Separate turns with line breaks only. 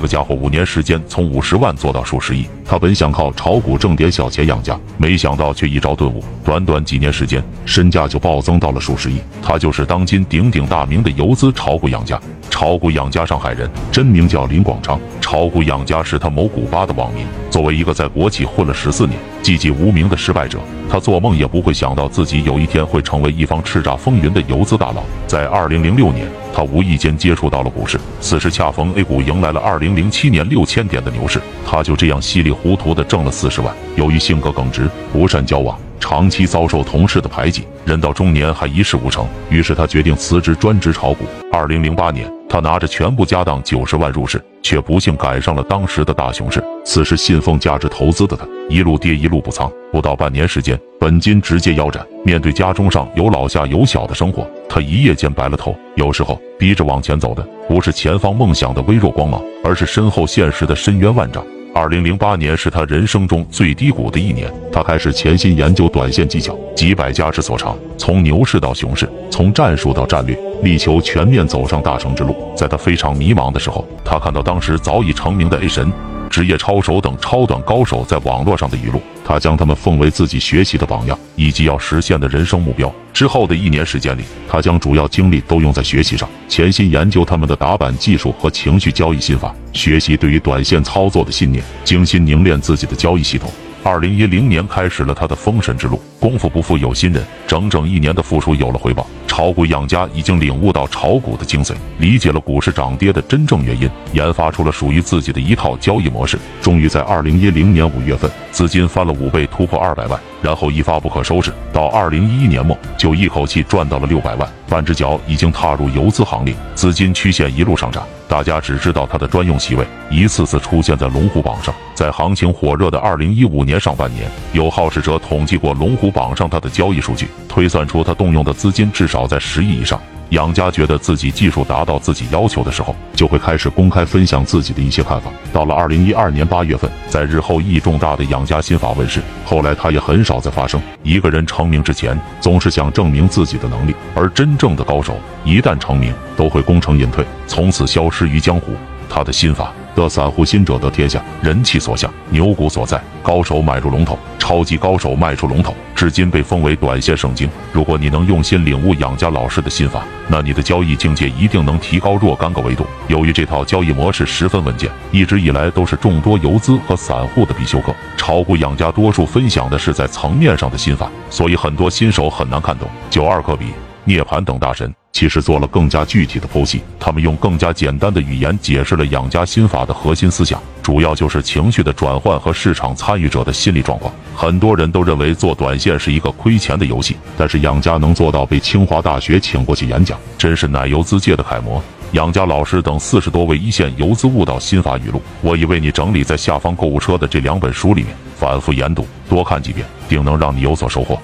这个家伙五年时间从五十万做到数十亿，他本想靠炒股挣点小钱养家，没想到却一朝顿悟，短短几年时间，身价就暴增到了数十亿。他就是当今鼎鼎大名的游资炒股养家。炒股养家，上海人，真名叫林广昌。炒股养家是他某古巴的网名。作为一个在国企混了十四年、寂寂无名的失败者，他做梦也不会想到自己有一天会成为一方叱咤风云的游资大佬。在二零零六年，他无意间接触到了股市，此时恰逢 A 股迎来了二零零七年六千点的牛市，他就这样稀里糊涂的挣了四十万。由于性格耿直，不善交往。长期遭受同事的排挤，人到中年还一事无成，于是他决定辞职专职炒股。二零零八年，他拿着全部家当九十万入市，却不幸赶上了当时的大熊市。此时信奉价值投资的他，一路跌一路补仓，不到半年时间，本金直接腰斩。面对家中上有老下有小的生活，他一夜间白了头。有时候逼着往前走的，不是前方梦想的微弱光芒，而是身后现实的深渊万丈。二零零八年是他人生中最低谷的一年，他开始潜心研究短线技巧，几百家之所长，从牛市到熊市，从战术到战略，力求全面走上大成之路。在他非常迷茫的时候，他看到当时早已成名的 A 神。职业超手等超短高手在网络上的语录，他将他们奉为自己学习的榜样，以及要实现的人生目标。之后的一年时间里，他将主要精力都用在学习上，潜心研究他们的打板技术和情绪交易心法，学习对于短线操作的信念，精心凝练自己的交易系统。二零一零年开始了他的封神之路。功夫不负有心人，整整一年的付出有了回报。炒股养家已经领悟到炒股的精髓，理解了股市涨跌的真正原因，研发出了属于自己的一套交易模式。终于在二零一零年五月份，资金翻了五倍，突破二百万，然后一发不可收拾。到二零一一年末，就一口气赚到了六百万，半只脚已经踏入游资行列，资金曲线一路上涨。大家只知道他的专用席位一次次出现在龙虎榜上。在行情火热的二零一五年上半年，有好事者统计过龙虎榜上他的交易数据，推算出他动用的资金至少在十亿以上。养家觉得自己技术达到自己要求的时候，就会开始公开分享自己的一些看法。到了二零一二年八月份，在日后意义重大的养家心法问世，后来他也很少再发声。一个人成名之前，总是想证明自己的能力，而真正的高手一旦成名，都会功成隐退，从此消失于江湖。他的心法。得散户心者得天下，人气所向，牛股所在，高手买入龙头，超级高手卖出龙头，至今被封为短线圣经。如果你能用心领悟养家老师的心法，那你的交易境界一定能提高若干个维度。由于这套交易模式十分稳健，一直以来都是众多游资和散户的必修课。炒股养家多数分享的是在层面上的心法，所以很多新手很难看懂。九二克比。涅槃等大神其实做了更加具体的剖析，他们用更加简单的语言解释了养家心法的核心思想，主要就是情绪的转换和市场参与者的心理状况。很多人都认为做短线是一个亏钱的游戏，但是养家能做到被清华大学请过去演讲，真是奶油资界的楷模。养家老师等四十多位一线游资悟道心法语录，我已为你整理在下方购物车的这两本书里面，反复研读，多看几遍，定能让你有所收获。